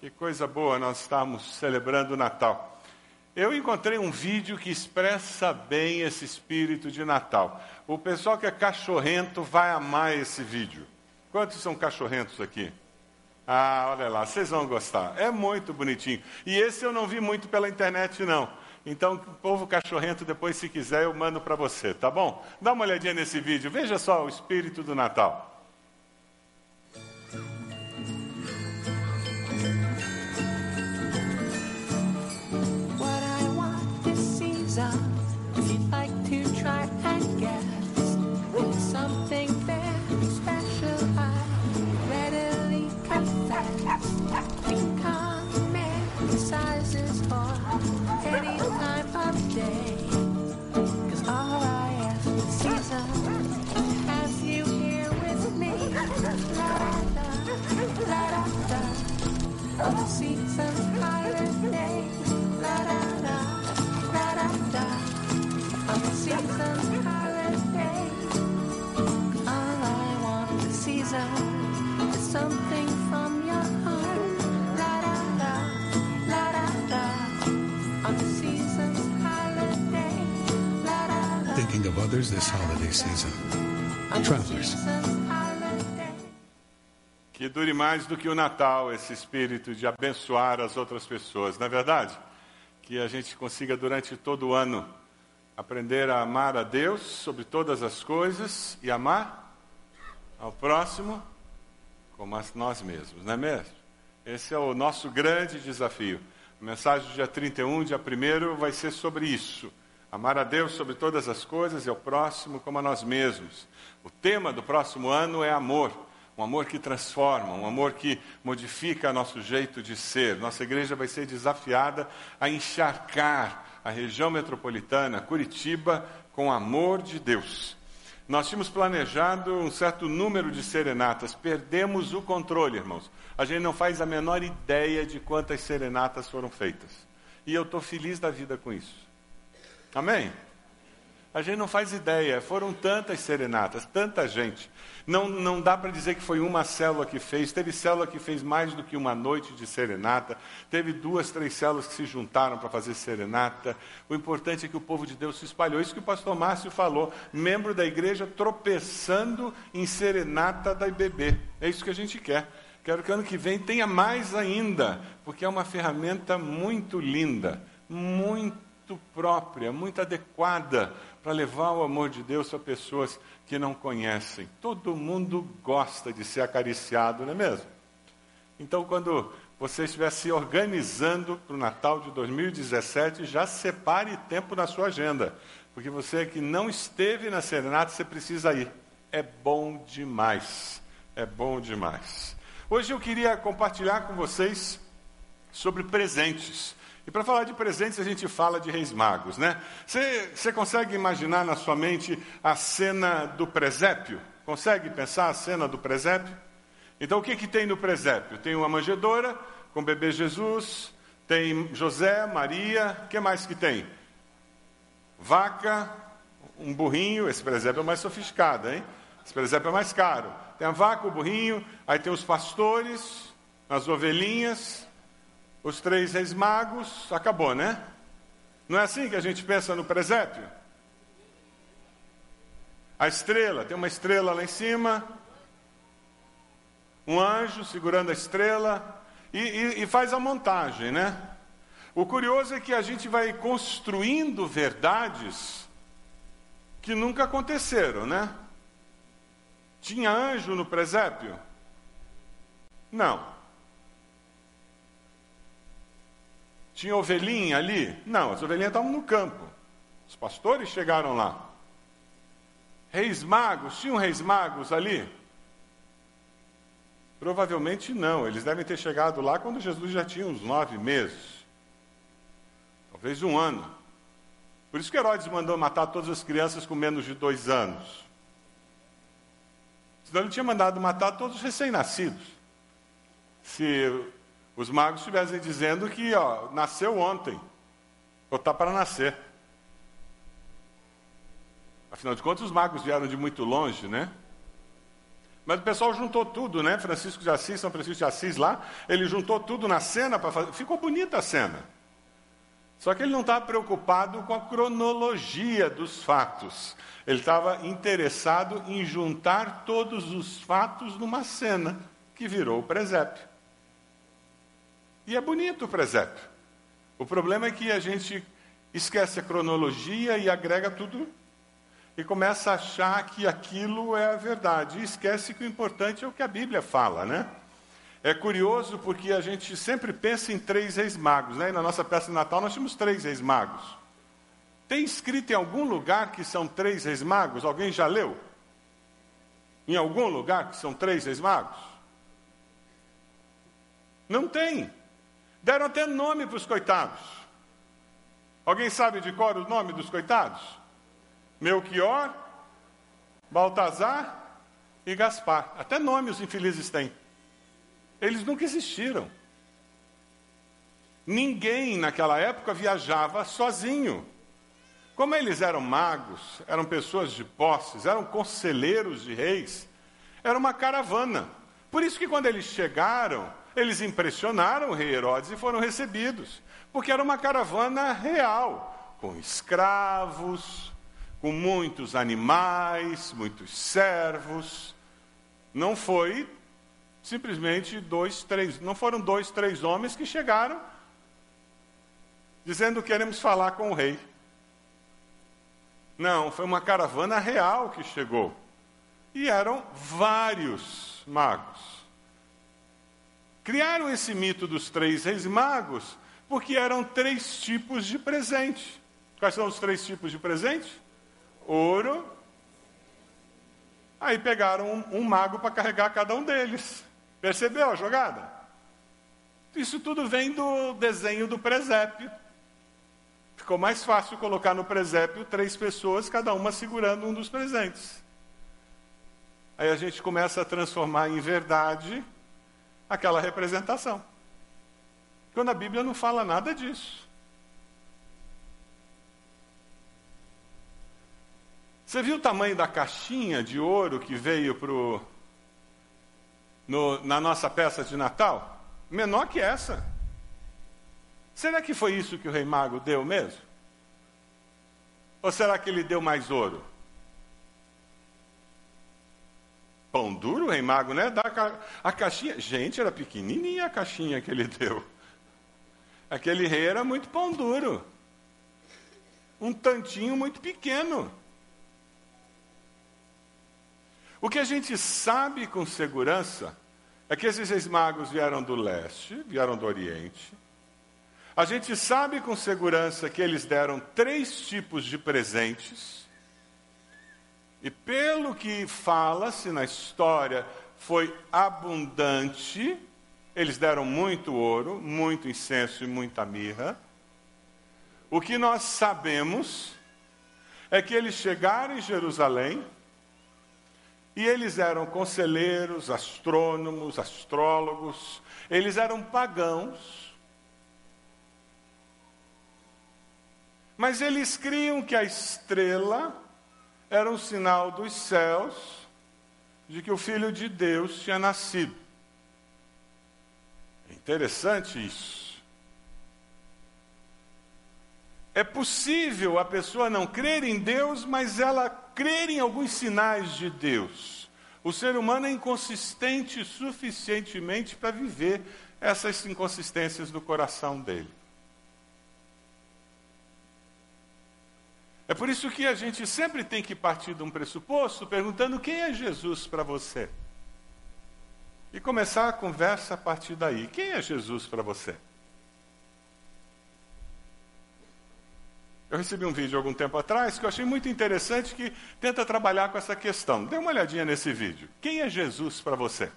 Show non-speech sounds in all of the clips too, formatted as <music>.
Que coisa boa nós estamos celebrando o Natal. Eu encontrei um vídeo que expressa bem esse espírito de Natal. O pessoal que é cachorrento vai amar esse vídeo. Quantos são cachorrentos aqui? Ah, olha lá, vocês vão gostar. É muito bonitinho. E esse eu não vi muito pela internet, não. Então, povo cachorrento, depois, se quiser, eu mando para você, tá bom? Dá uma olhadinha nesse vídeo, veja só o espírito do Natal. Thinking of others this holiday season. Travelers. Que dure mais do que o Natal esse espírito de abençoar as outras pessoas, não é verdade? Que a gente consiga durante todo o ano aprender a amar a Deus sobre todas as coisas e amar ao próximo como a nós mesmos, não é mesmo? Esse é o nosso grande desafio. A mensagem do dia 31, dia 1 vai ser sobre isso. Amar a Deus sobre todas as coisas e ao próximo como a nós mesmos. O tema do próximo ano é amor. Um amor que transforma, um amor que modifica nosso jeito de ser. Nossa igreja vai ser desafiada a encharcar a região metropolitana, Curitiba, com o amor de Deus. Nós tínhamos planejado um certo número de serenatas, perdemos o controle, irmãos. A gente não faz a menor ideia de quantas serenatas foram feitas. E eu estou feliz da vida com isso. Amém? A gente não faz ideia, foram tantas serenatas, tanta gente. Não, não dá para dizer que foi uma célula que fez, teve célula que fez mais do que uma noite de serenata, teve duas, três células que se juntaram para fazer serenata. O importante é que o povo de Deus se espalhou. Isso que o pastor Márcio falou, membro da igreja tropeçando em serenata da IBB. É isso que a gente quer. Quero que ano que vem tenha mais ainda, porque é uma ferramenta muito linda, muito própria, muito adequada para levar o amor de Deus para pessoas que não conhecem. Todo mundo gosta de ser acariciado, não é mesmo? Então, quando você estiver se organizando para o Natal de 2017, já separe tempo na sua agenda, porque você que não esteve na serenata, você precisa ir. É bom demais. É bom demais. Hoje eu queria compartilhar com vocês sobre presentes. E para falar de presentes, a gente fala de reis magos, né? Você consegue imaginar na sua mente a cena do presépio? Consegue pensar a cena do presépio? Então, o que, que tem no presépio? Tem uma manjedoura com o bebê Jesus, tem José, Maria, o que mais que tem? Vaca, um burrinho, esse presépio é mais sofisticado, hein? Esse presépio é mais caro. Tem a vaca, o burrinho, aí tem os pastores, as ovelhinhas, os três reis magos, acabou, né? Não é assim que a gente pensa no presépio? A estrela, tem uma estrela lá em cima, um anjo segurando a estrela, e, e, e faz a montagem, né? O curioso é que a gente vai construindo verdades que nunca aconteceram, né? Tinha anjo no presépio? Não. Tinha ovelhinha ali? Não, as ovelhinhas estavam no campo. Os pastores chegaram lá. Reis magos, tinham reis magos ali? Provavelmente não, eles devem ter chegado lá quando Jesus já tinha uns nove meses, talvez um ano. Por isso que Herodes mandou matar todas as crianças com menos de dois anos. Senão ele tinha mandado matar todos os recém-nascidos. Se os magos estivessem dizendo que ó, nasceu ontem, ou está para nascer. Afinal de contas, os magos vieram de muito longe, né? Mas o pessoal juntou tudo, né? Francisco de Assis, São Francisco de Assis lá, ele juntou tudo na cena para fazer. Ficou bonita a cena. Só que ele não estava preocupado com a cronologia dos fatos. Ele estava interessado em juntar todos os fatos numa cena que virou o presépio. E é bonito o presépio. O problema é que a gente esquece a cronologia e agrega tudo e começa a achar que aquilo é a verdade. E esquece que o importante é o que a Bíblia fala, né? É curioso porque a gente sempre pensa em três reis magos, né? E na nossa peça de Natal nós temos três reis magos. Tem escrito em algum lugar que são três reis magos? Alguém já leu? Em algum lugar que são três reis magos? Não tem. Deram até nome para os coitados. Alguém sabe de cor o nome dos coitados? Melchior, Baltazar e Gaspar. Até nome os infelizes têm. Eles nunca existiram. Ninguém naquela época viajava sozinho. Como eles eram magos, eram pessoas de posses, eram conselheiros de reis, era uma caravana. Por isso que quando eles chegaram, eles impressionaram o rei Herodes e foram recebidos, porque era uma caravana real, com escravos, com muitos animais, muitos servos. Não foi simplesmente dois, três, não foram dois, três homens que chegaram dizendo queremos falar com o rei. Não, foi uma caravana real que chegou. E eram vários magos. Criaram esse mito dos três reis magos porque eram três tipos de presente. Quais são os três tipos de presente? ouro. Aí pegaram um, um mago para carregar cada um deles. Percebeu a jogada? Isso tudo vem do desenho do presépio. Ficou mais fácil colocar no presépio três pessoas, cada uma segurando um dos presentes. Aí a gente começa a transformar em verdade aquela representação. Quando a Bíblia não fala nada disso. Você viu o tamanho da caixinha de ouro que veio pro, no, na nossa peça de Natal? Menor que essa. Será que foi isso que o rei mago deu mesmo? Ou será que ele deu mais ouro? Pão duro, rei mago, né? Dá a, a caixinha. Gente, era pequenininha a caixinha que ele <laughs> deu. Aquele rei era muito pão duro. Um tantinho muito pequeno. O que a gente sabe com segurança é que esses reis magos vieram do leste, vieram do oriente. A gente sabe com segurança que eles deram três tipos de presentes. E pelo que fala-se na história, foi abundante. Eles deram muito ouro, muito incenso e muita mirra. O que nós sabemos é que eles chegaram em Jerusalém e eles eram conselheiros, astrônomos, astrólogos, eles eram pagãos. Mas eles criam que a estrela era um sinal dos céus de que o Filho de Deus tinha nascido. É interessante isso. É possível a pessoa não crer em Deus, mas ela crer em alguns sinais de Deus. O ser humano é inconsistente suficientemente para viver essas inconsistências do coração dele. É por isso que a gente sempre tem que partir de um pressuposto perguntando quem é Jesus para você. E começar a conversa a partir daí. Quem é Jesus para você? Eu recebi um vídeo algum tempo atrás que eu achei muito interessante que tenta trabalhar com essa questão. Dê uma olhadinha nesse vídeo. Quem é Jesus para você?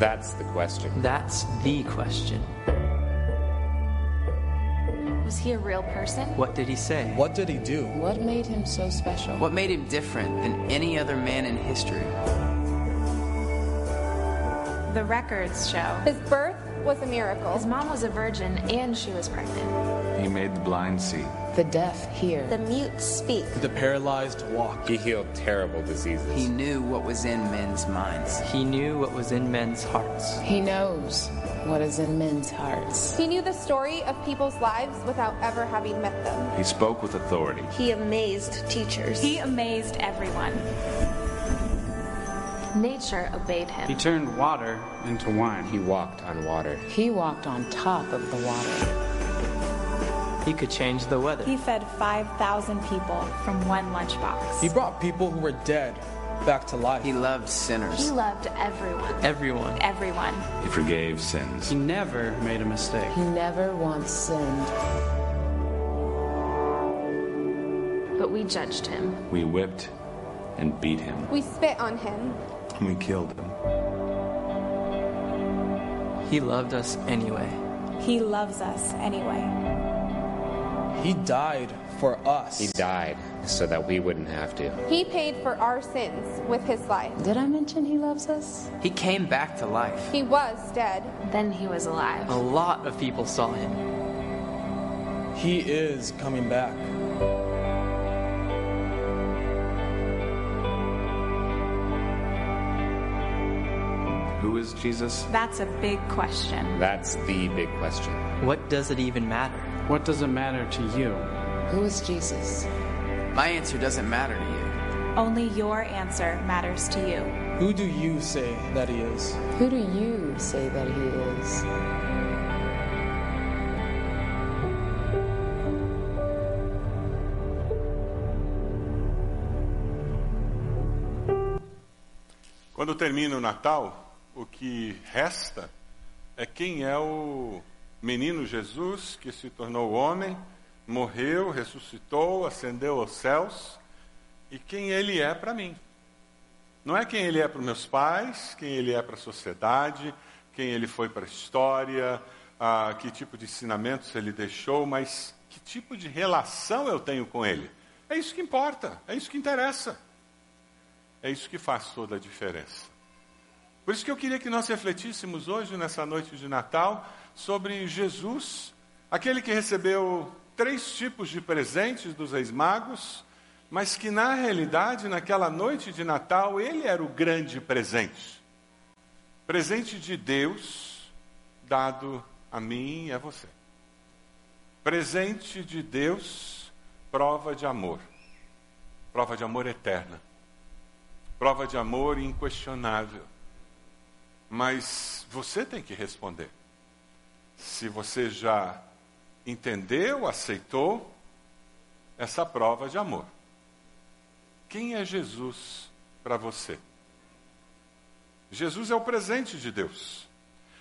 That's the question. That's the question. Was he a real person? What did he say? What did he do? What made him so special? What made him different than any other man in history? The records show His birth was a miracle. his mom was a virgin and she was pregnant. He made the blind see. The deaf hear. The mute speak. The paralyzed walk. He healed terrible diseases. He knew what was in men's minds. He knew what was in men's hearts. He knows what is in men's hearts. He knew the story of people's lives without ever having met them. He spoke with authority. He amazed teachers. He amazed everyone. Nature obeyed him. He turned water into wine. He walked on water. He walked on top of the water. He could change the weather. He fed 5,000 people from one lunchbox. He brought people who were dead back to life. He loved sinners. He loved everyone. Everyone. Everyone. He forgave sins. He never made a mistake. He never once sinned. But we judged him. We whipped and beat him. We spit on him. And we killed him. He loved us anyway. He loves us anyway. He died for us. He died so that we wouldn't have to. He paid for our sins with his life. Did I mention he loves us? He came back to life. He was dead. Then he was alive. A lot of people saw him. He is coming back. Who is Jesus? That's a big question. That's the big question. What does it even matter? What does it matter to you? Who is Jesus? My answer doesn't matter to you. Only your answer matters to you. Who do you say that he is? Who do you say that he is? Quando termina o Natal, o que resta é quem é o menino Jesus que se tornou homem, morreu, ressuscitou, ascendeu aos céus e quem ele é para mim. Não é quem ele é para meus pais, quem ele é para a sociedade, quem ele foi para a história, ah, que tipo de ensinamentos ele deixou, mas que tipo de relação eu tenho com ele. É isso que importa, é isso que interessa. É isso que faz toda a diferença. Por isso que eu queria que nós refletíssemos hoje, nessa noite de Natal, sobre Jesus, aquele que recebeu três tipos de presentes dos reis magos, mas que na realidade, naquela noite de Natal, ele era o grande presente. Presente de Deus dado a mim e a você. Presente de Deus, prova de amor. Prova de amor eterna. Prova de amor inquestionável. Mas você tem que responder. Se você já entendeu, aceitou essa prova de amor. Quem é Jesus para você? Jesus é o presente de Deus.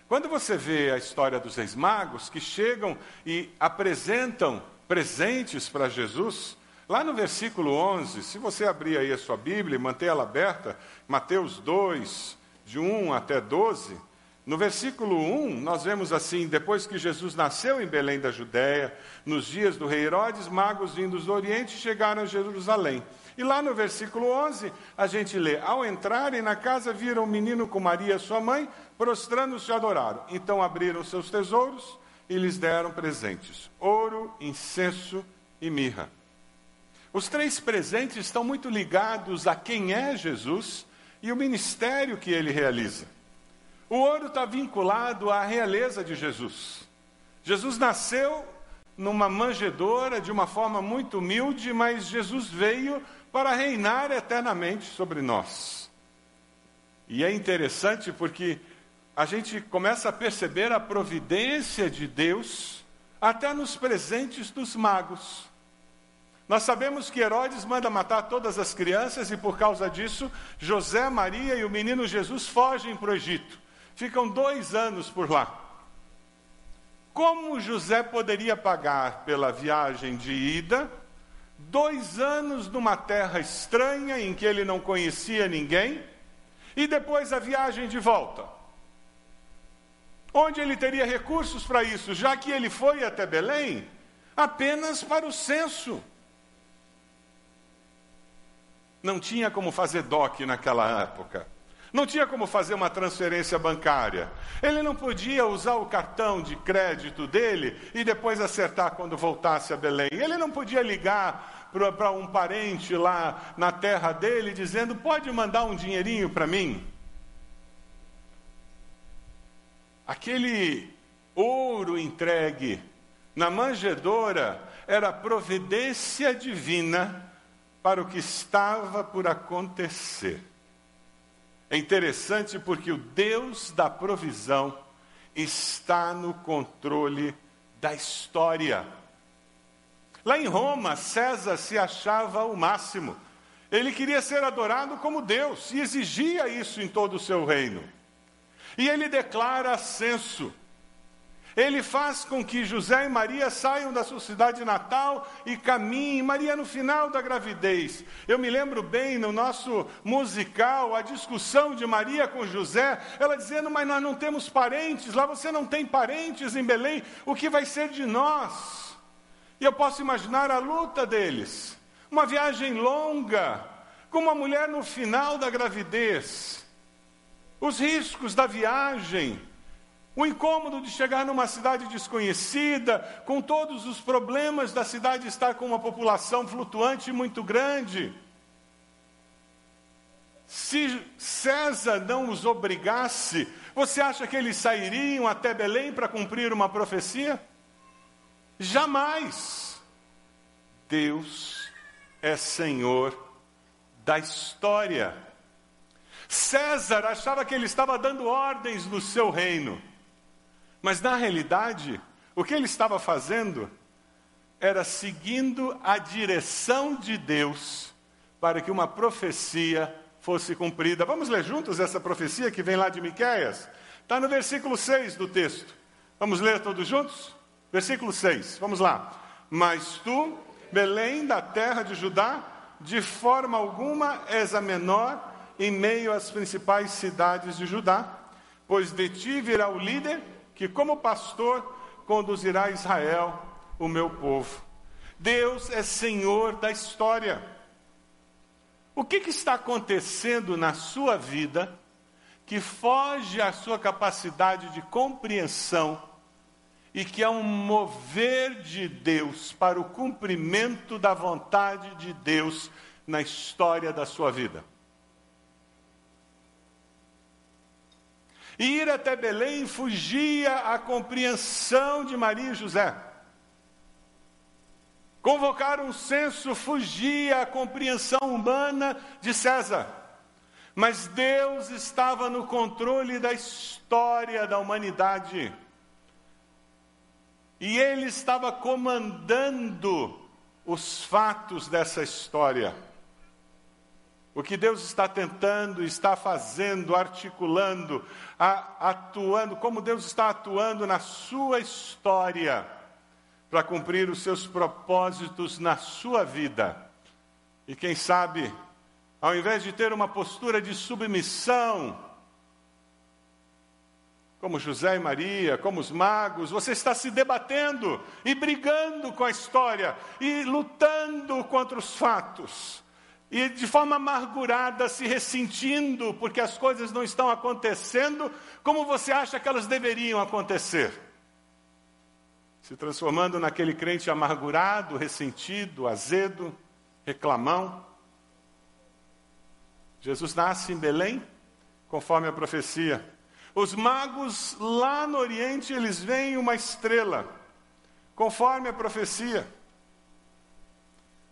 Quando você vê a história dos reis magos que chegam e apresentam presentes para Jesus, lá no versículo 11, se você abrir aí a sua Bíblia e manter ela aberta, Mateus 2, de 1 até 12, no versículo 1, nós vemos assim: depois que Jesus nasceu em Belém da Judéia, nos dias do rei Herodes, magos vindos do Oriente chegaram a Jerusalém. E lá no versículo 11, a gente lê: Ao entrarem na casa, viram o menino com Maria, sua mãe, prostrando-se adoraram. Então abriram seus tesouros e lhes deram presentes: ouro, incenso e mirra. Os três presentes estão muito ligados a quem é Jesus e o ministério que ele realiza. O ouro está vinculado à realeza de Jesus. Jesus nasceu numa manjedoura de uma forma muito humilde, mas Jesus veio para reinar eternamente sobre nós. E é interessante porque a gente começa a perceber a providência de Deus até nos presentes dos magos. Nós sabemos que Herodes manda matar todas as crianças e por causa disso, José, Maria e o menino Jesus fogem para o Egito. Ficam dois anos por lá. Como José poderia pagar pela viagem de ida, dois anos numa terra estranha em que ele não conhecia ninguém, e depois a viagem de volta? Onde ele teria recursos para isso, já que ele foi até Belém apenas para o censo. Não tinha como fazer DOC naquela época. Não tinha como fazer uma transferência bancária. Ele não podia usar o cartão de crédito dele e depois acertar quando voltasse a Belém. Ele não podia ligar para um parente lá na terra dele dizendo: pode mandar um dinheirinho para mim. Aquele ouro entregue na manjedoura era providência divina para o que estava por acontecer. É interessante porque o Deus da provisão está no controle da história. Lá em Roma, César se achava o máximo. Ele queria ser adorado como Deus e exigia isso em todo o seu reino. E ele declara censo. Ele faz com que José e Maria saiam da sua cidade natal e caminhem. Maria, no final da gravidez. Eu me lembro bem no nosso musical, a discussão de Maria com José, ela dizendo: Mas nós não temos parentes, lá você não tem parentes em Belém, o que vai ser de nós? E eu posso imaginar a luta deles. Uma viagem longa, com uma mulher no final da gravidez os riscos da viagem, o incômodo de chegar numa cidade desconhecida, com todos os problemas da cidade estar com uma população flutuante muito grande. Se César não os obrigasse, você acha que eles sairiam até Belém para cumprir uma profecia? Jamais. Deus é Senhor da história. César achava que ele estava dando ordens no seu reino. Mas na realidade, o que ele estava fazendo era seguindo a direção de Deus para que uma profecia fosse cumprida. Vamos ler juntos essa profecia que vem lá de Miqueias? Está no versículo 6 do texto. Vamos ler todos juntos? Versículo 6, vamos lá. Mas tu, Belém da terra de Judá, de forma alguma és a menor em meio às principais cidades de Judá, pois de ti virá o líder que, como pastor, conduzirá Israel, o meu povo. Deus é Senhor da história. O que, que está acontecendo na sua vida que foge à sua capacidade de compreensão e que é um mover de Deus para o cumprimento da vontade de Deus na história da sua vida? Ir até Belém fugia à compreensão de Maria e José. Convocar um censo fugia à compreensão humana de César. Mas Deus estava no controle da história da humanidade. E Ele estava comandando os fatos dessa história. O que Deus está tentando, está fazendo, articulando, a, atuando, como Deus está atuando na sua história para cumprir os seus propósitos na sua vida. E quem sabe, ao invés de ter uma postura de submissão, como José e Maria, como os magos, você está se debatendo e brigando com a história e lutando contra os fatos e de forma amargurada, se ressentindo porque as coisas não estão acontecendo como você acha que elas deveriam acontecer. Se transformando naquele crente amargurado, ressentido, azedo, reclamão. Jesus nasce em Belém, conforme a profecia. Os magos lá no Oriente, eles veem uma estrela, conforme a profecia.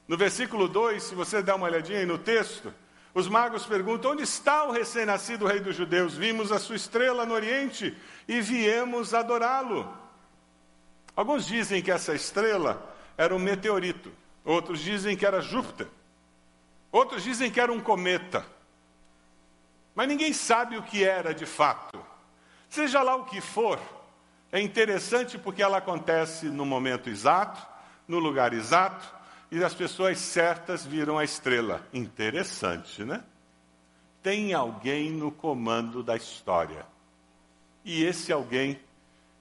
No versículo 2, se você der uma olhadinha aí no texto, os magos perguntam: onde está o recém-nascido rei dos judeus? Vimos a sua estrela no Oriente e viemos adorá-lo. Alguns dizem que essa estrela era um meteorito, outros dizem que era Júpiter, outros dizem que era um cometa. Mas ninguém sabe o que era de fato. Seja lá o que for, é interessante porque ela acontece no momento exato, no lugar exato, e as pessoas certas viram a estrela. Interessante, né? Tem alguém no comando da história. E esse alguém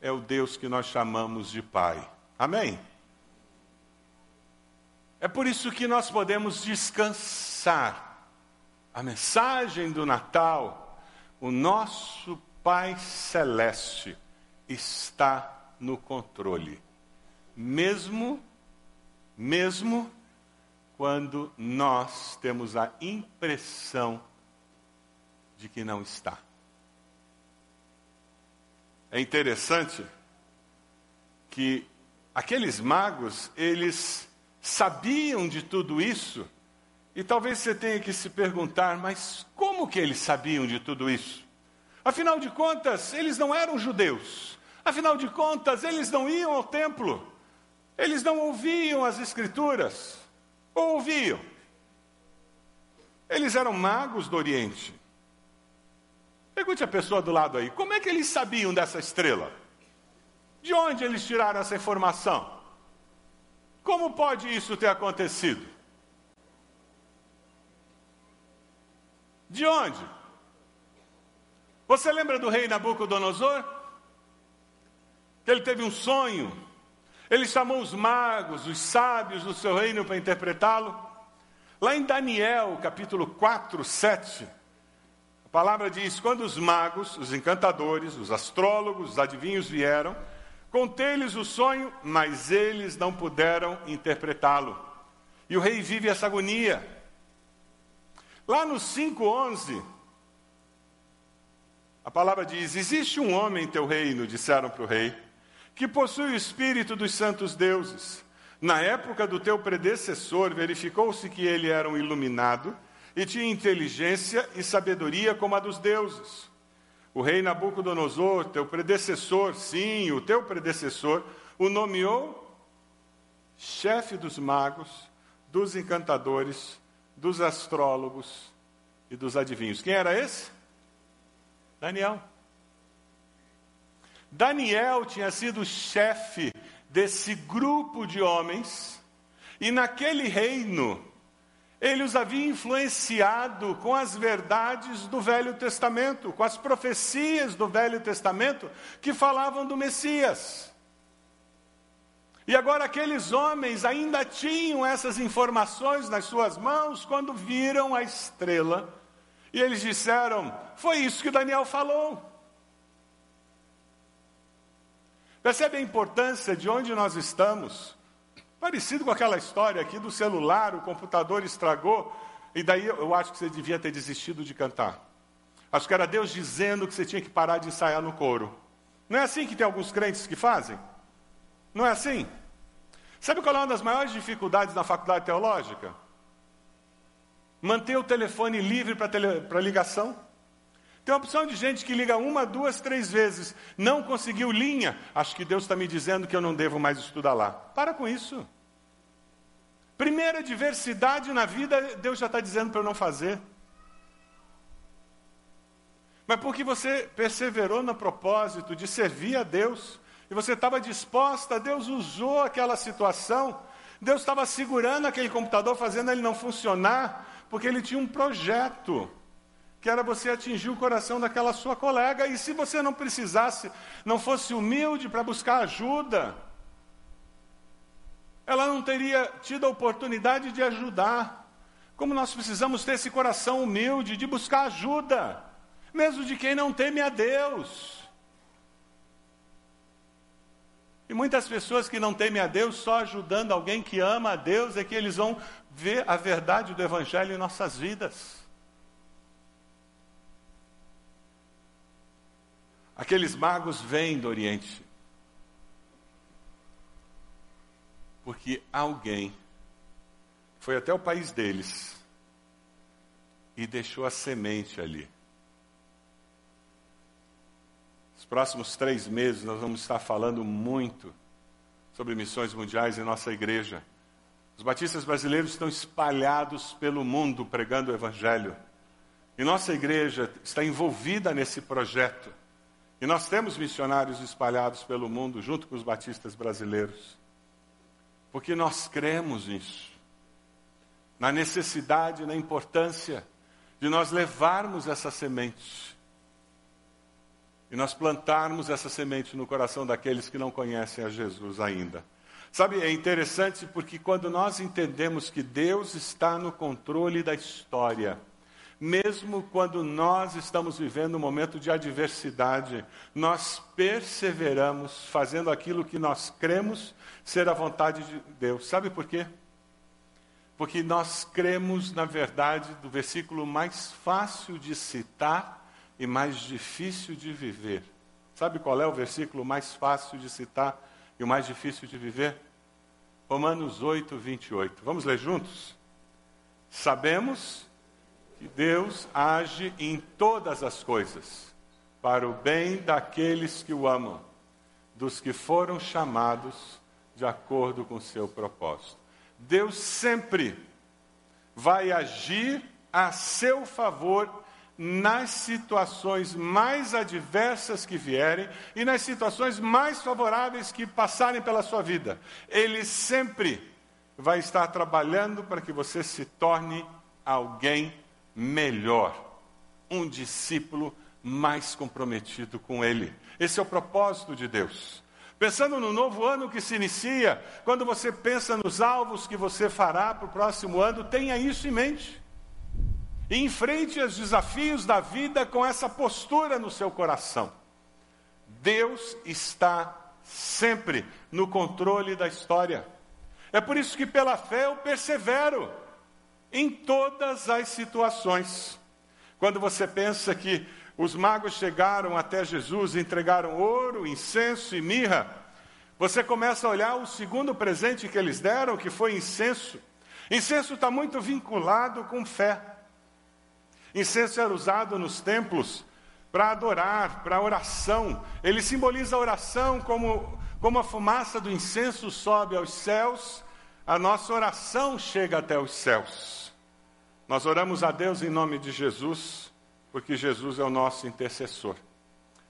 é o Deus que nós chamamos de Pai. Amém? É por isso que nós podemos descansar. A mensagem do Natal, o nosso Pai Celeste está no controle. Mesmo, mesmo quando nós temos a impressão de que não está. É interessante que aqueles magos, eles sabiam de tudo isso, e talvez você tenha que se perguntar, mas como que eles sabiam de tudo isso? Afinal de contas, eles não eram judeus. Afinal de contas, eles não iam ao templo. Eles não ouviam as escrituras. Ou ouviam? Eles eram magos do Oriente. Pergunte a pessoa do lado aí, como é que eles sabiam dessa estrela? De onde eles tiraram essa informação? Como pode isso ter acontecido? De onde? Você lembra do rei Nabucodonosor? Que ele teve um sonho. Ele chamou os magos, os sábios do seu reino para interpretá-lo. Lá em Daniel, capítulo 4, 7, a palavra diz: quando os magos, os encantadores, os astrólogos, os adivinhos vieram, Contei-lhes o sonho, mas eles não puderam interpretá-lo. E o rei vive essa agonia. Lá no 5:11, a palavra diz: Existe um homem em teu reino, disseram para o rei, que possui o espírito dos santos deuses. Na época do teu predecessor, verificou-se que ele era um iluminado e tinha inteligência e sabedoria como a dos deuses. O rei Nabucodonosor, teu predecessor, sim, o teu predecessor, o nomeou chefe dos magos, dos encantadores, dos astrólogos e dos adivinhos. Quem era esse? Daniel. Daniel tinha sido chefe desse grupo de homens, e naquele reino ele os havia influenciado com as verdades do Velho Testamento, com as profecias do Velho Testamento que falavam do Messias. E agora aqueles homens ainda tinham essas informações nas suas mãos quando viram a estrela. E eles disseram: Foi isso que Daniel falou. Percebe a importância de onde nós estamos? Parecido com aquela história aqui do celular, o computador estragou, e daí eu acho que você devia ter desistido de cantar. Acho que era Deus dizendo que você tinha que parar de ensaiar no coro. Não é assim que tem alguns crentes que fazem? Não é assim? Sabe qual é uma das maiores dificuldades na faculdade teológica? Manter o telefone livre para tele... ligação. Tem uma opção de gente que liga uma, duas, três vezes. Não conseguiu linha. Acho que Deus está me dizendo que eu não devo mais estudar lá. Para com isso. Primeira diversidade na vida, Deus já está dizendo para eu não fazer. Mas porque você perseverou no propósito de servir a Deus, e você estava disposta, Deus usou aquela situação, Deus estava segurando aquele computador, fazendo ele não funcionar, porque ele tinha um projeto, que era você atingir o coração daquela sua colega, e se você não precisasse, não fosse humilde para buscar ajuda, ela não teria tido a oportunidade de ajudar. Como nós precisamos ter esse coração humilde de buscar ajuda, mesmo de quem não teme a Deus. E muitas pessoas que não temem a Deus, só ajudando alguém que ama a Deus, é que eles vão ver a verdade do Evangelho em nossas vidas. Aqueles magos vêm do Oriente. Porque alguém foi até o país deles e deixou a semente ali. Nos próximos três meses nós vamos estar falando muito sobre missões mundiais em nossa igreja. Os batistas brasileiros estão espalhados pelo mundo pregando o Evangelho. E nossa igreja está envolvida nesse projeto. E nós temos missionários espalhados pelo mundo junto com os batistas brasileiros. Porque nós cremos nisso. Na necessidade, na importância de nós levarmos essa semente. e nós plantarmos essa semente no coração daqueles que não conhecem a Jesus ainda. Sabe, é interessante porque quando nós entendemos que Deus está no controle da história, mesmo quando nós estamos vivendo um momento de adversidade, nós perseveramos fazendo aquilo que nós cremos ser a vontade de Deus. Sabe por quê? Porque nós cremos, na verdade, do versículo mais fácil de citar e mais difícil de viver. Sabe qual é o versículo mais fácil de citar e o mais difícil de viver? Romanos 8, 28. Vamos ler juntos? Sabemos que Deus age em todas as coisas para o bem daqueles que o amam, dos que foram chamados de acordo com seu propósito. Deus sempre vai agir a seu favor nas situações mais adversas que vierem e nas situações mais favoráveis que passarem pela sua vida. Ele sempre vai estar trabalhando para que você se torne alguém melhor, um discípulo mais comprometido com Ele. Esse é o propósito de Deus. Pensando no novo ano que se inicia, quando você pensa nos alvos que você fará para o próximo ano, tenha isso em mente. E enfrente os desafios da vida com essa postura no seu coração. Deus está sempre no controle da história. É por isso que, pela fé, eu persevero em todas as situações. Quando você pensa que os magos chegaram até Jesus e entregaram ouro, incenso e mirra, você começa a olhar o segundo presente que eles deram, que foi incenso. Incenso está muito vinculado com fé. Incenso era usado nos templos para adorar, para oração. Ele simboliza a oração como, como a fumaça do incenso sobe aos céus, a nossa oração chega até os céus. Nós oramos a Deus em nome de Jesus, porque Jesus é o nosso intercessor.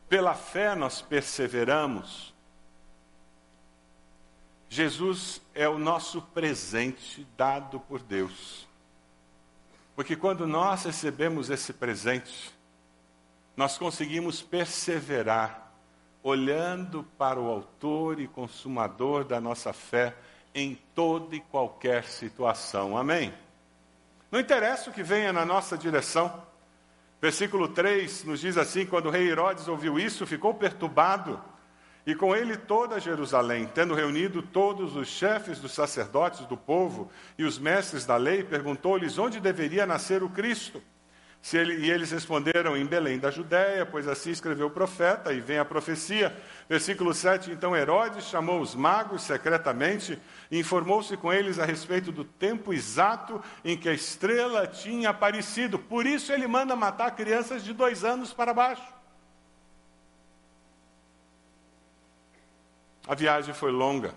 Pela fé nós perseveramos. Jesus é o nosso presente dado por Deus. Porque quando nós recebemos esse presente, nós conseguimos perseverar, olhando para o Autor e Consumador da nossa fé em toda e qualquer situação. Amém? Não interessa o que venha na nossa direção. Versículo 3 nos diz assim: quando o rei Herodes ouviu isso, ficou perturbado e com ele toda Jerusalém, tendo reunido todos os chefes dos sacerdotes do povo e os mestres da lei, perguntou-lhes onde deveria nascer o Cristo. Ele, e eles responderam em Belém da Judéia, pois assim escreveu o profeta, e vem a profecia. Versículo 7: Então Herodes chamou os magos secretamente e informou-se com eles a respeito do tempo exato em que a estrela tinha aparecido. Por isso ele manda matar crianças de dois anos para baixo. A viagem foi longa,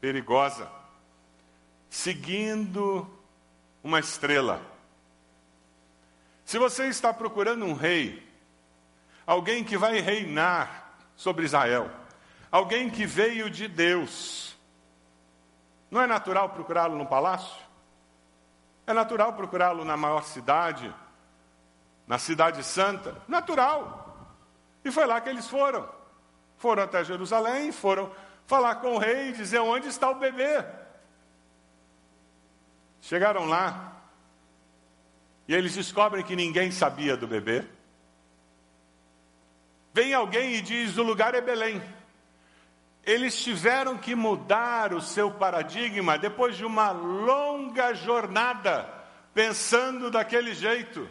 perigosa, seguindo uma estrela. Se você está procurando um rei, alguém que vai reinar sobre Israel, alguém que veio de Deus, não é natural procurá-lo no palácio? É natural procurá-lo na maior cidade, na cidade santa? Natural. E foi lá que eles foram. Foram até Jerusalém, foram falar com o rei e dizer onde está o bebê. Chegaram lá e eles descobrem que ninguém sabia do bebê. Vem alguém e diz: o lugar é Belém. Eles tiveram que mudar o seu paradigma depois de uma longa jornada, pensando daquele jeito.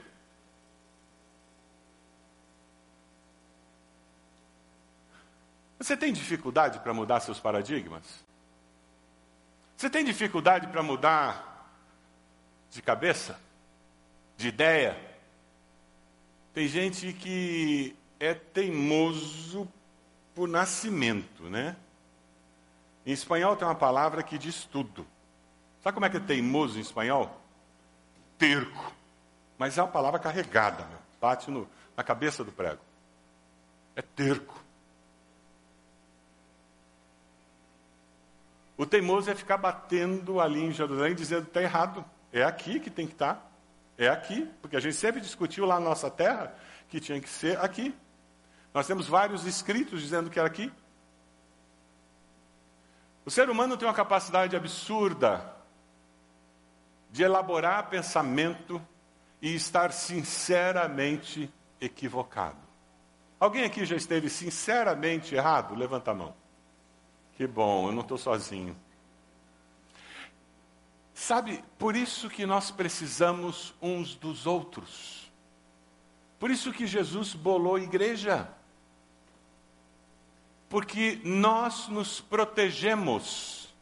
Você tem dificuldade para mudar seus paradigmas? Você tem dificuldade para mudar de cabeça? De ideia? Tem gente que é teimoso por nascimento, né? Em espanhol tem uma palavra que diz tudo. Sabe como é que é teimoso em espanhol? Terco. Mas é uma palavra carregada, meu. bate no, na cabeça do prego. É terco. O teimoso é ficar batendo ali em Jerusalém, dizendo está errado. É aqui que tem que estar. É aqui. Porque a gente sempre discutiu lá na nossa terra que tinha que ser aqui. Nós temos vários escritos dizendo que era aqui. O ser humano tem uma capacidade absurda de elaborar pensamento e estar sinceramente equivocado. Alguém aqui já esteve sinceramente errado? Levanta a mão. Que bom, eu não estou sozinho. Sabe, por isso que nós precisamos uns dos outros. Por isso que Jesus bolou igreja. Porque nós nos protegemos,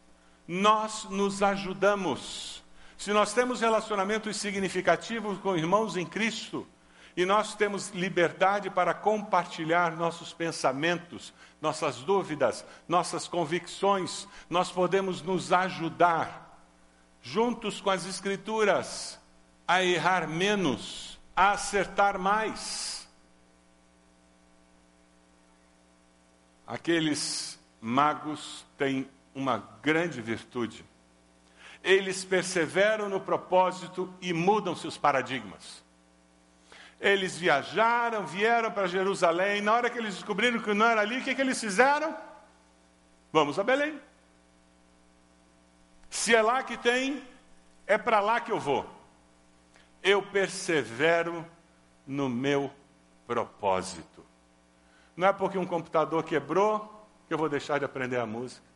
nós nos ajudamos. Se nós temos relacionamentos significativos com irmãos em Cristo, e nós temos liberdade para compartilhar nossos pensamentos, nossas dúvidas, nossas convicções, nós podemos nos ajudar, juntos com as Escrituras, a errar menos, a acertar mais. Aqueles magos têm uma grande virtude. Eles perseveram no propósito e mudam seus paradigmas. Eles viajaram, vieram para Jerusalém. Na hora que eles descobriram que não era ali, o que, que eles fizeram? Vamos a Belém. Se é lá que tem, é para lá que eu vou. Eu persevero no meu propósito. Não é porque um computador quebrou que eu vou deixar de aprender a música.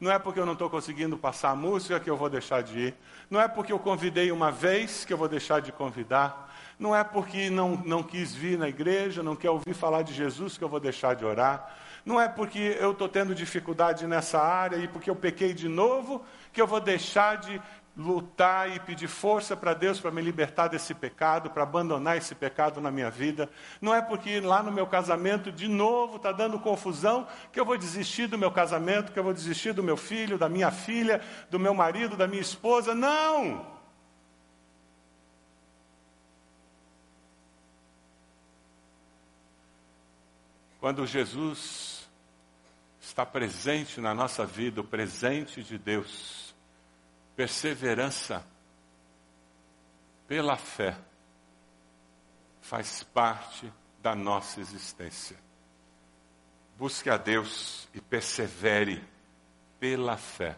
Não é porque eu não estou conseguindo passar a música que eu vou deixar de ir. Não é porque eu convidei uma vez que eu vou deixar de convidar. Não é porque não, não quis vir na igreja, não quer ouvir falar de Jesus que eu vou deixar de orar. Não é porque eu estou tendo dificuldade nessa área e porque eu pequei de novo que eu vou deixar de lutar e pedir força para Deus para me libertar desse pecado, para abandonar esse pecado na minha vida. Não é porque lá no meu casamento de novo está dando confusão que eu vou desistir do meu casamento, que eu vou desistir do meu filho, da minha filha, do meu marido, da minha esposa. Não! Quando Jesus está presente na nossa vida, o presente de Deus, perseverança pela fé faz parte da nossa existência. Busque a Deus e persevere pela fé.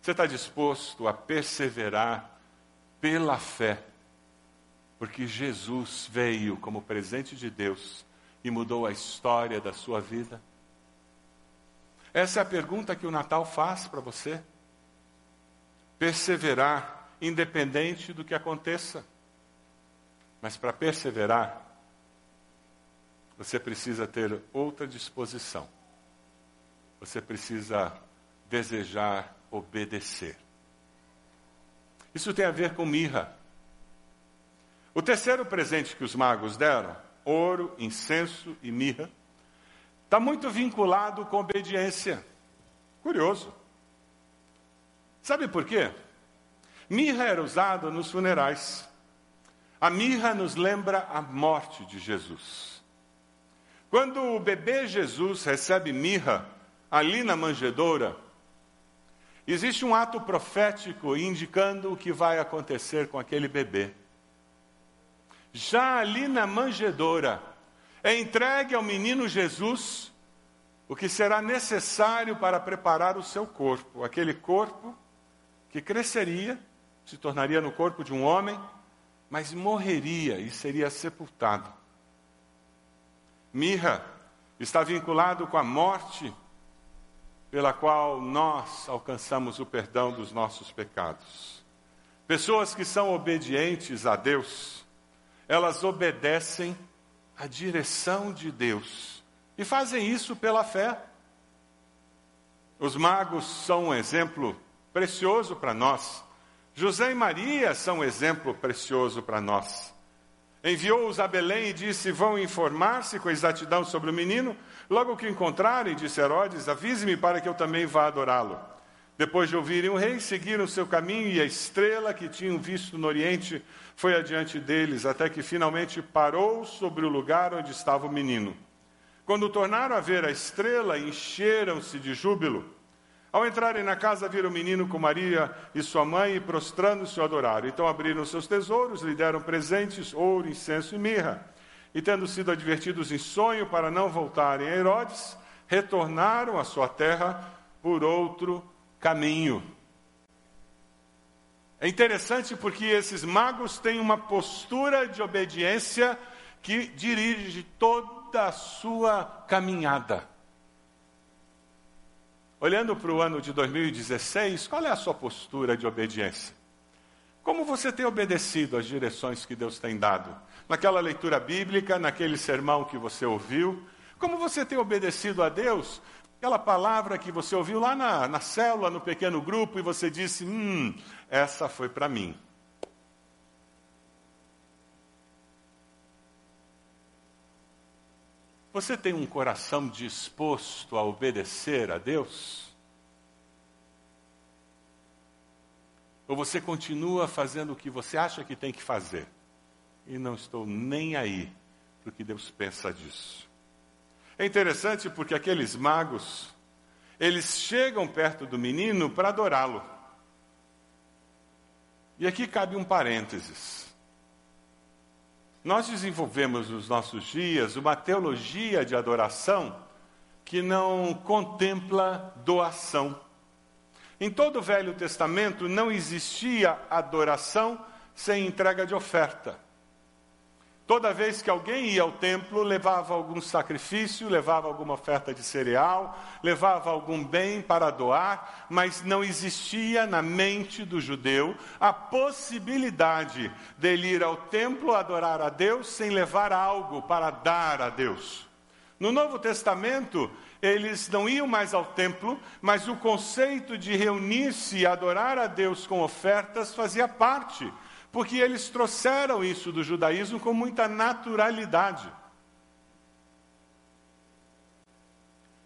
Você está disposto a perseverar pela fé? Porque Jesus veio como presente de Deus e mudou a história da sua vida? Essa é a pergunta que o Natal faz para você. Perseverar, independente do que aconteça. Mas para perseverar, você precisa ter outra disposição. Você precisa desejar obedecer. Isso tem a ver com mirra. O terceiro presente que os magos deram ouro, incenso e mirra, está muito vinculado com obediência. Curioso. Sabe por quê? Mirra era usada nos funerais. A mirra nos lembra a morte de Jesus. Quando o bebê Jesus recebe mirra ali na manjedoura, existe um ato profético indicando o que vai acontecer com aquele bebê já ali na manjedoura, é entregue ao menino Jesus o que será necessário para preparar o seu corpo, aquele corpo que cresceria, se tornaria no corpo de um homem, mas morreria e seria sepultado. Mirra está vinculado com a morte pela qual nós alcançamos o perdão dos nossos pecados. Pessoas que são obedientes a Deus, elas obedecem à direção de Deus e fazem isso pela fé. Os magos são um exemplo precioso para nós. José e Maria são um exemplo precioso para nós. Enviou-os a Belém e disse: Vão informar-se com exatidão sobre o menino. Logo que encontrarem, disse Herodes, avise-me para que eu também vá adorá-lo. Depois de ouvirem o rei, seguiram seu caminho e a estrela que tinham visto no Oriente foi adiante deles, até que finalmente parou sobre o lugar onde estava o menino. Quando tornaram a ver a estrela, encheram-se de júbilo. Ao entrarem na casa, viram o menino com Maria e sua mãe e, prostrando-se, o adoraram. Então abriram seus tesouros, lhe deram presentes, ouro, incenso e mirra. e, tendo sido advertidos em sonho para não voltarem a Herodes, retornaram à sua terra por outro caminho. É interessante porque esses magos têm uma postura de obediência que dirige toda a sua caminhada. Olhando para o ano de 2016, qual é a sua postura de obediência? Como você tem obedecido às direções que Deus tem dado? Naquela leitura bíblica, naquele sermão que você ouviu? Como você tem obedecido a Deus? Aquela palavra que você ouviu lá na, na célula, no pequeno grupo, e você disse: Hum, essa foi para mim. Você tem um coração disposto a obedecer a Deus? Ou você continua fazendo o que você acha que tem que fazer? E não estou nem aí para o que Deus pensa disso. É interessante porque aqueles magos, eles chegam perto do menino para adorá-lo. E aqui cabe um parênteses. Nós desenvolvemos nos nossos dias uma teologia de adoração que não contempla doação. Em todo o Velho Testamento não existia adoração sem entrega de oferta. Toda vez que alguém ia ao templo, levava algum sacrifício, levava alguma oferta de cereal, levava algum bem para doar, mas não existia na mente do judeu a possibilidade dele ir ao templo adorar a Deus sem levar algo para dar a Deus. No Novo Testamento, eles não iam mais ao templo, mas o conceito de reunir-se e adorar a Deus com ofertas fazia parte porque eles trouxeram isso do judaísmo com muita naturalidade.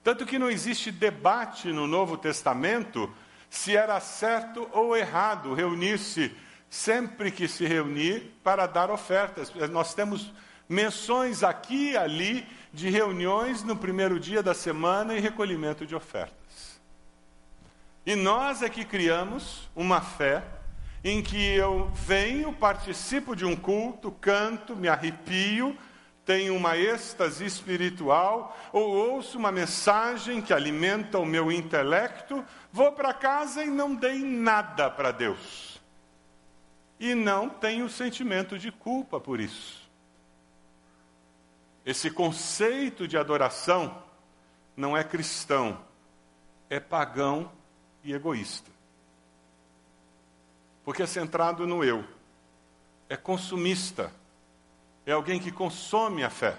Tanto que não existe debate no Novo Testamento se era certo ou errado reunir-se sempre que se reunir para dar ofertas. Nós temos menções aqui e ali de reuniões no primeiro dia da semana e recolhimento de ofertas. E nós é que criamos uma fé em que eu venho, participo de um culto, canto, me arrepio, tenho uma êxtase espiritual, ou ouço uma mensagem que alimenta o meu intelecto, vou para casa e não dei nada para Deus. E não tenho sentimento de culpa por isso. Esse conceito de adoração não é cristão, é pagão e egoísta porque é centrado no eu. É consumista. É alguém que consome a fé.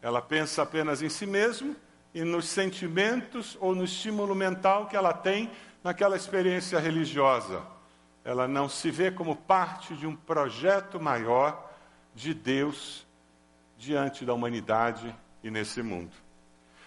Ela pensa apenas em si mesmo e nos sentimentos ou no estímulo mental que ela tem naquela experiência religiosa. Ela não se vê como parte de um projeto maior de Deus diante da humanidade e nesse mundo.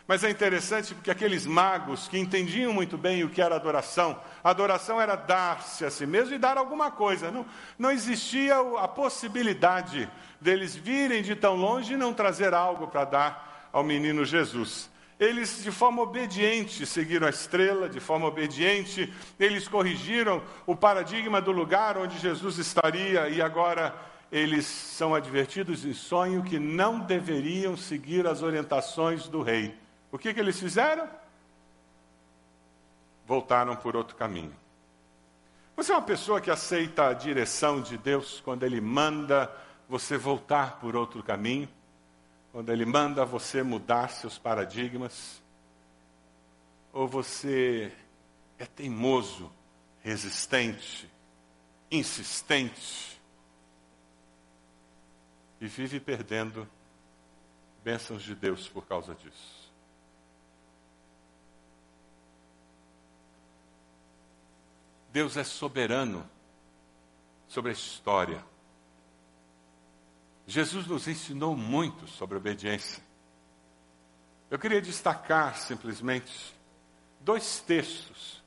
Mas é interessante porque aqueles magos que entendiam muito bem o que era adoração, adoração era dar-se a si mesmo e dar alguma coisa. Não, não existia a possibilidade deles virem de tão longe e não trazer algo para dar ao menino Jesus. Eles, de forma obediente, seguiram a estrela, de forma obediente, eles corrigiram o paradigma do lugar onde Jesus estaria e agora eles são advertidos em sonho que não deveriam seguir as orientações do rei. O que, que eles fizeram? Voltaram por outro caminho. Você é uma pessoa que aceita a direção de Deus quando Ele manda você voltar por outro caminho? Quando Ele manda você mudar seus paradigmas? Ou você é teimoso, resistente, insistente e vive perdendo bênçãos de Deus por causa disso? Deus é soberano sobre a história. Jesus nos ensinou muito sobre obediência. Eu queria destacar simplesmente dois textos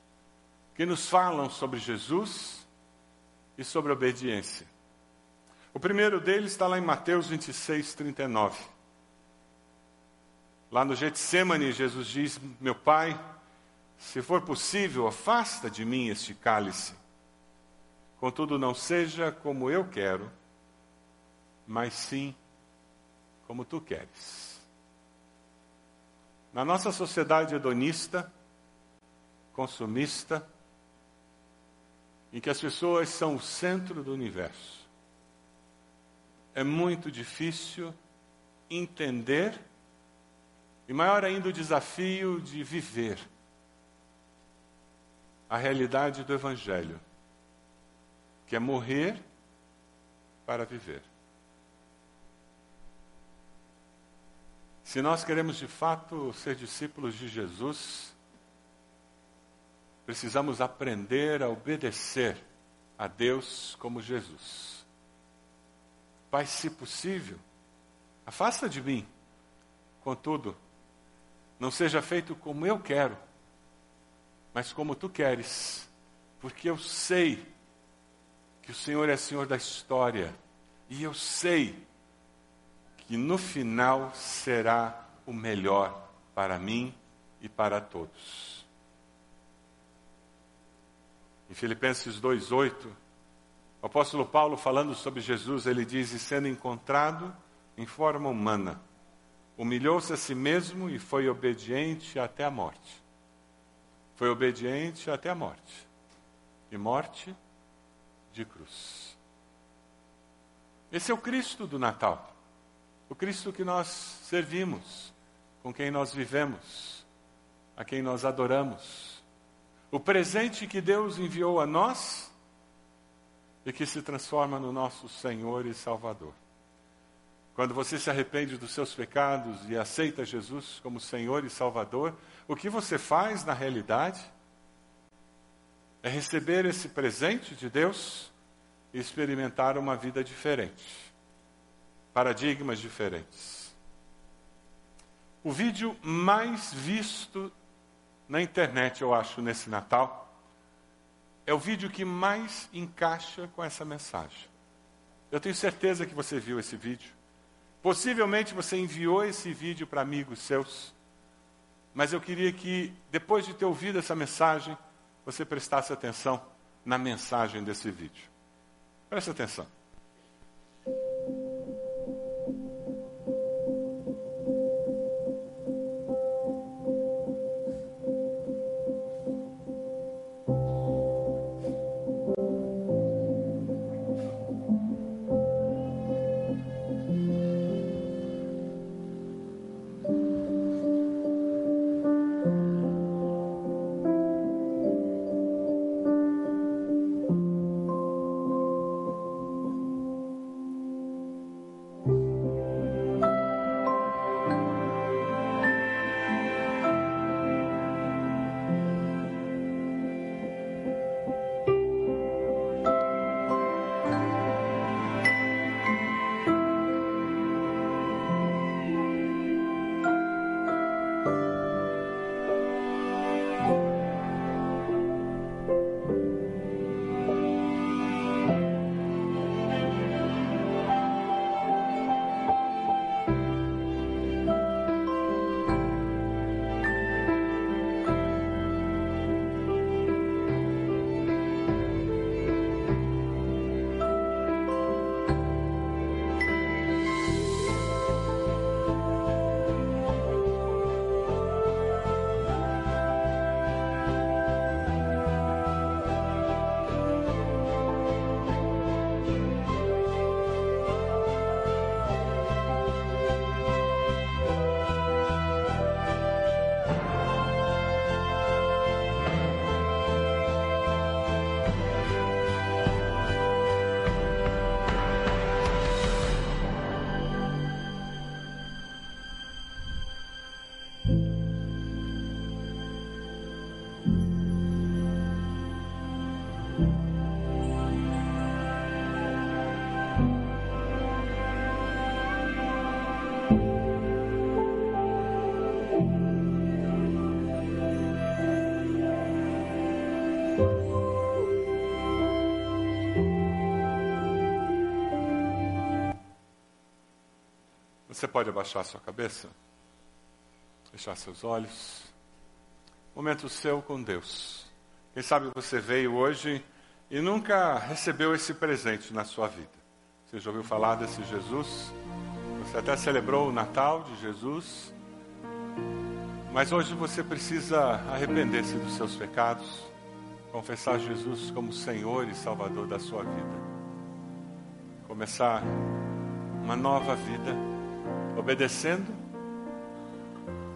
que nos falam sobre Jesus e sobre obediência. O primeiro deles está lá em Mateus 26, 39. Lá no Getsemane, Jesus diz: Meu pai, se for possível, afasta de mim este cálice. Contudo, não seja como eu quero, mas sim como tu queres. Na nossa sociedade hedonista, consumista, em que as pessoas são o centro do universo, é muito difícil entender e maior ainda o desafio de viver a realidade do Evangelho, que é morrer para viver. Se nós queremos de fato ser discípulos de Jesus, precisamos aprender a obedecer a Deus como Jesus. Pai, se possível, afasta de mim, contudo, não seja feito como eu quero, mas como tu queres, porque eu sei que o Senhor é Senhor da história e eu sei que no final será o melhor para mim e para todos. Em Filipenses 2:8, o apóstolo Paulo falando sobre Jesus, ele diz: "E sendo encontrado em forma humana, humilhou-se a si mesmo e foi obediente até a morte." Foi obediente até a morte. E morte de cruz. Esse é o Cristo do Natal o Cristo que nós servimos, com quem nós vivemos, a quem nós adoramos. O presente que Deus enviou a nós e que se transforma no nosso Senhor e Salvador. Quando você se arrepende dos seus pecados e aceita Jesus como Senhor e Salvador, o que você faz na realidade é receber esse presente de Deus e experimentar uma vida diferente paradigmas diferentes. O vídeo mais visto na internet, eu acho, nesse Natal, é o vídeo que mais encaixa com essa mensagem. Eu tenho certeza que você viu esse vídeo. Possivelmente você enviou esse vídeo para amigos seus. Mas eu queria que, depois de ter ouvido essa mensagem, você prestasse atenção na mensagem desse vídeo. Preste atenção. Você pode abaixar sua cabeça? Fechar seus olhos. Momento seu com Deus. Quem sabe você veio hoje e nunca recebeu esse presente na sua vida. Você já ouviu falar desse Jesus? Você até celebrou o Natal de Jesus, mas hoje você precisa arrepender-se dos seus pecados, confessar Jesus como Senhor e Salvador da sua vida, começar uma nova vida, obedecendo,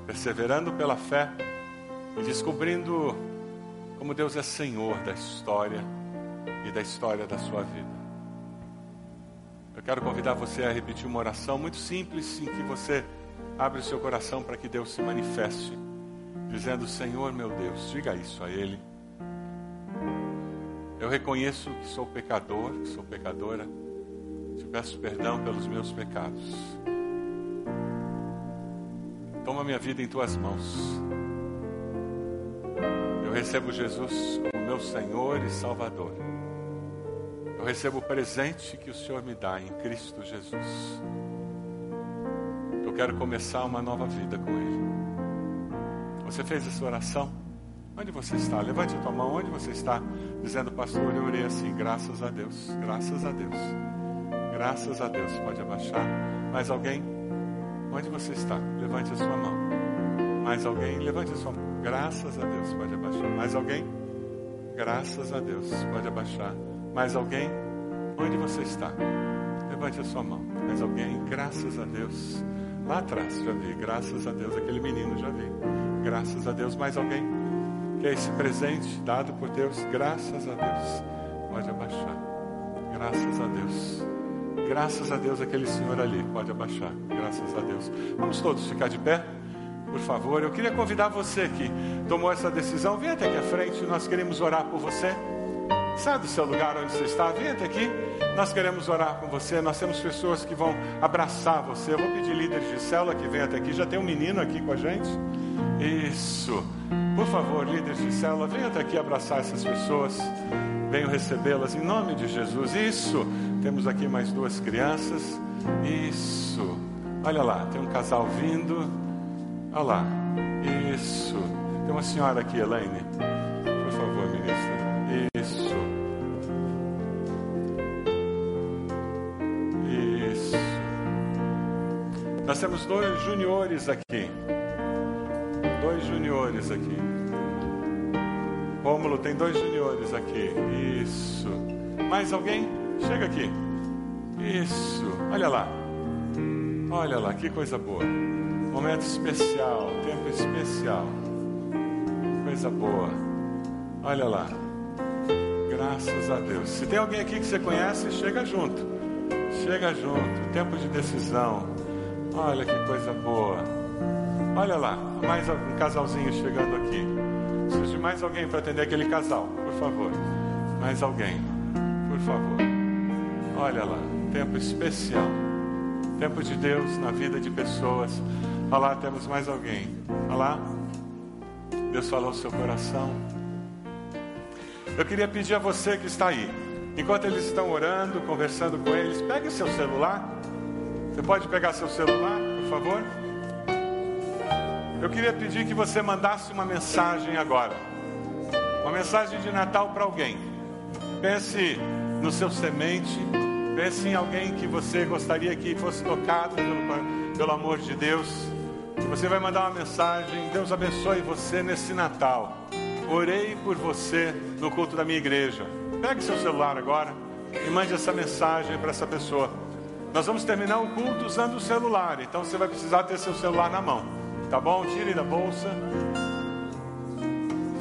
perseverando pela fé e descobrindo como Deus é Senhor da história e da história da sua vida. Eu quero convidar você a repetir uma oração muito simples em que você abre o seu coração para que Deus se manifeste, dizendo: Senhor meu Deus, diga isso a Ele. Eu reconheço que sou pecador, que sou pecadora. Te peço perdão pelos meus pecados. Toma minha vida em tuas mãos. Eu recebo Jesus como meu Senhor e Salvador. Eu recebo o presente que o Senhor me dá em Cristo Jesus. Eu quero começar uma nova vida com Ele. Você fez essa oração? Onde você está? Levante a tua mão. Onde você está? Dizendo, pastor, eu orei assim. Graças a Deus. Graças a Deus. Graças a Deus. Pode abaixar. Mais alguém? Onde você está? Levante a sua mão. Mais alguém? Levante a sua mão. Graças a Deus. Pode abaixar. Mais alguém? Graças a Deus. Pode abaixar. Mais alguém? Onde você está? Levante a sua mão. Mais alguém? Graças a Deus. Lá atrás, já vi. Graças a Deus. Aquele menino, já vi. Graças a Deus. Mais alguém? Que é esse presente dado por Deus. Graças a Deus. Pode abaixar. Graças a Deus. Graças a Deus, aquele senhor ali. Pode abaixar. Graças a Deus. Vamos todos ficar de pé? Por favor, eu queria convidar você que tomou essa decisão, venha até aqui à frente, nós queremos orar por você. Sai do seu lugar onde você está, vem até aqui. Nós queremos orar com você. Nós temos pessoas que vão abraçar você. Eu vou pedir líderes de célula que venham até aqui. Já tem um menino aqui com a gente. Isso. Por favor, líderes de célula, venham até aqui abraçar essas pessoas. Venham recebê-las em nome de Jesus. Isso. Temos aqui mais duas crianças. Isso. Olha lá, tem um casal vindo. Olha lá. Isso. Tem uma senhora aqui, Elaine. Por favor, ministra. Isso. Isso. Nós temos dois juniores aqui. Dois juniores aqui. Rômulo tem dois juniores aqui. Isso. Mais alguém? Chega aqui. Isso. Olha lá. Olha lá, que coisa boa. Momento especial, tempo especial. Coisa boa. Olha lá. Graças a Deus. Se tem alguém aqui que você conhece, chega junto. Chega junto. Tempo de decisão. Olha que coisa boa. Olha lá, mais um casalzinho chegando aqui. Preciso de mais alguém para atender aquele casal, por favor. Mais alguém, por favor. Olha lá, tempo especial. Tempo de Deus na vida de pessoas. Olha lá, temos mais alguém. Olha lá. Deus falou no seu coração. Eu queria pedir a você que está aí, enquanto eles estão orando, conversando com eles, pegue seu celular. Você pode pegar seu celular, por favor? Eu queria pedir que você mandasse uma mensagem agora. Uma mensagem de Natal para alguém. Pense no seu semente. Pense em alguém que você gostaria que fosse tocado pelo, pelo amor de Deus. Você vai mandar uma mensagem. Deus abençoe você nesse Natal. Orei por você no culto da minha igreja. Pegue seu celular agora e mande essa mensagem para essa pessoa. Nós vamos terminar o culto usando o celular, então você vai precisar ter seu celular na mão, tá bom? Tire da bolsa.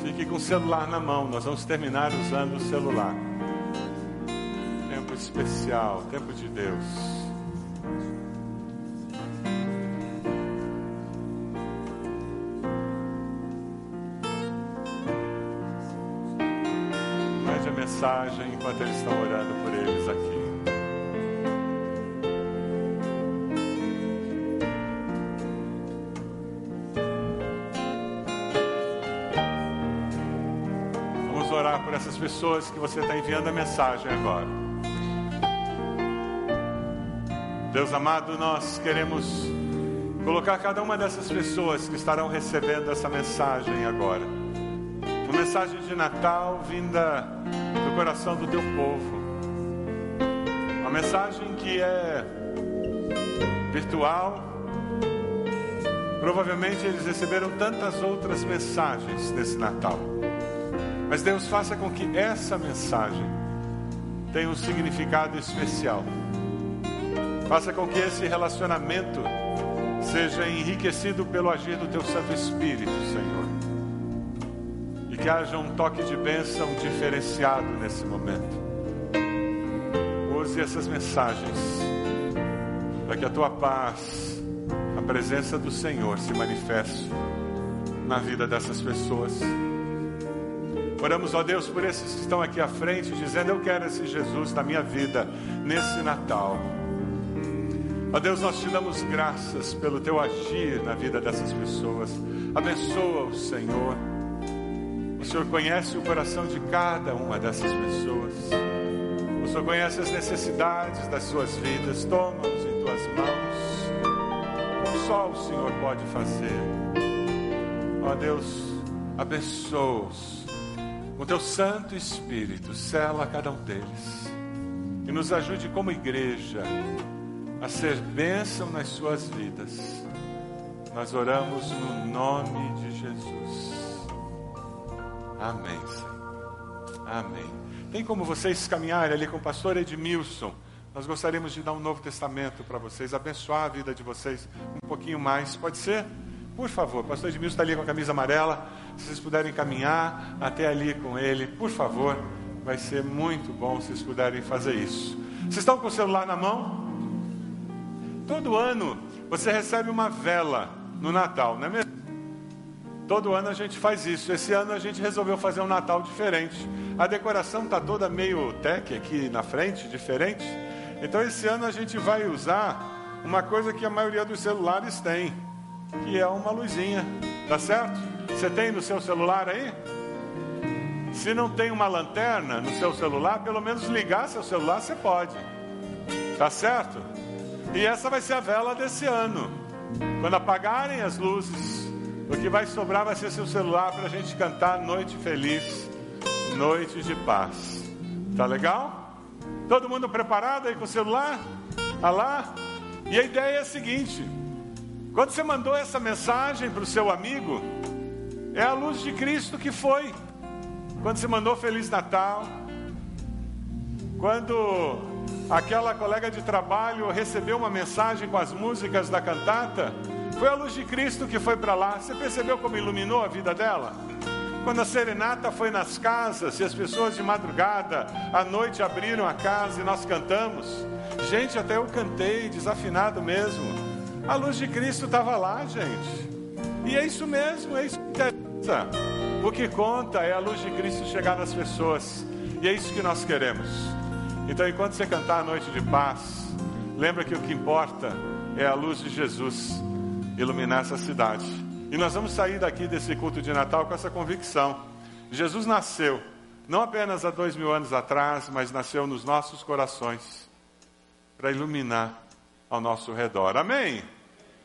Fique com o celular na mão. Nós vamos terminar usando o celular. Especial, tempo de Deus. Mande a mensagem enquanto eles estão orando por eles aqui. Vamos orar por essas pessoas que você está enviando a mensagem agora. Deus amado, nós queremos colocar cada uma dessas pessoas que estarão recebendo essa mensagem agora. Uma mensagem de Natal vinda do coração do teu povo. Uma mensagem que é virtual. Provavelmente eles receberam tantas outras mensagens nesse Natal. Mas Deus faça com que essa mensagem tenha um significado especial. Faça com que esse relacionamento seja enriquecido pelo agir do teu Santo Espírito, Senhor. E que haja um toque de bênção diferenciado nesse momento. Use essas mensagens para que a tua paz, a presença do Senhor se manifeste na vida dessas pessoas. Oramos, ó Deus, por esses que estão aqui à frente, dizendo: Eu quero esse Jesus na minha vida, nesse Natal. Ó Deus, nós te damos graças pelo teu agir na vida dessas pessoas. Abençoa o Senhor. O Senhor conhece o coração de cada uma dessas pessoas. O Senhor conhece as necessidades das suas vidas. Toma-os em tuas mãos. Só o Senhor pode fazer. Ó Deus, abençoa-os. Com teu Santo Espírito, sela cada um deles. E nos ajude como igreja a ser bênção nas suas vidas. Nós oramos no nome de Jesus. Amém, Senhor. Amém. Tem como vocês caminharem ali com o pastor Edmilson? Nós gostaríamos de dar um Novo Testamento para vocês, abençoar a vida de vocês um pouquinho mais. Pode ser? Por favor, pastor Edmilson está ali com a camisa amarela. Se vocês puderem caminhar até ali com ele, por favor, vai ser muito bom se vocês puderem fazer isso. Vocês estão com o celular na mão? Todo ano você recebe uma vela no Natal, não é mesmo? Todo ano a gente faz isso. Esse ano a gente resolveu fazer um Natal diferente. A decoração está toda meio tech aqui na frente, diferente. Então esse ano a gente vai usar uma coisa que a maioria dos celulares tem, que é uma luzinha. Tá certo? Você tem no seu celular aí? Se não tem uma lanterna no seu celular, pelo menos ligar seu celular você pode. Tá certo? E essa vai ser a vela desse ano. Quando apagarem as luzes, o que vai sobrar vai ser seu celular para a gente cantar Noite Feliz, Noite de Paz. Tá legal? Todo mundo preparado aí com o celular? Ah lá? E a ideia é a seguinte: quando você mandou essa mensagem para o seu amigo, é a luz de Cristo que foi. Quando você mandou Feliz Natal, quando aquela colega de trabalho recebeu uma mensagem com as músicas da cantata, foi a luz de Cristo que foi para lá. Você percebeu como iluminou a vida dela? Quando a serenata foi nas casas e as pessoas de madrugada, à noite abriram a casa e nós cantamos. Gente, até eu cantei, desafinado mesmo. A luz de Cristo estava lá, gente. E é isso mesmo, é isso que interessa. O que conta é a luz de Cristo chegar nas pessoas. E é isso que nós queremos. Então, enquanto você cantar a noite de paz, lembra que o que importa é a luz de Jesus iluminar essa cidade. E nós vamos sair daqui desse culto de Natal com essa convicção: Jesus nasceu, não apenas há dois mil anos atrás, mas nasceu nos nossos corações para iluminar ao nosso redor. Amém?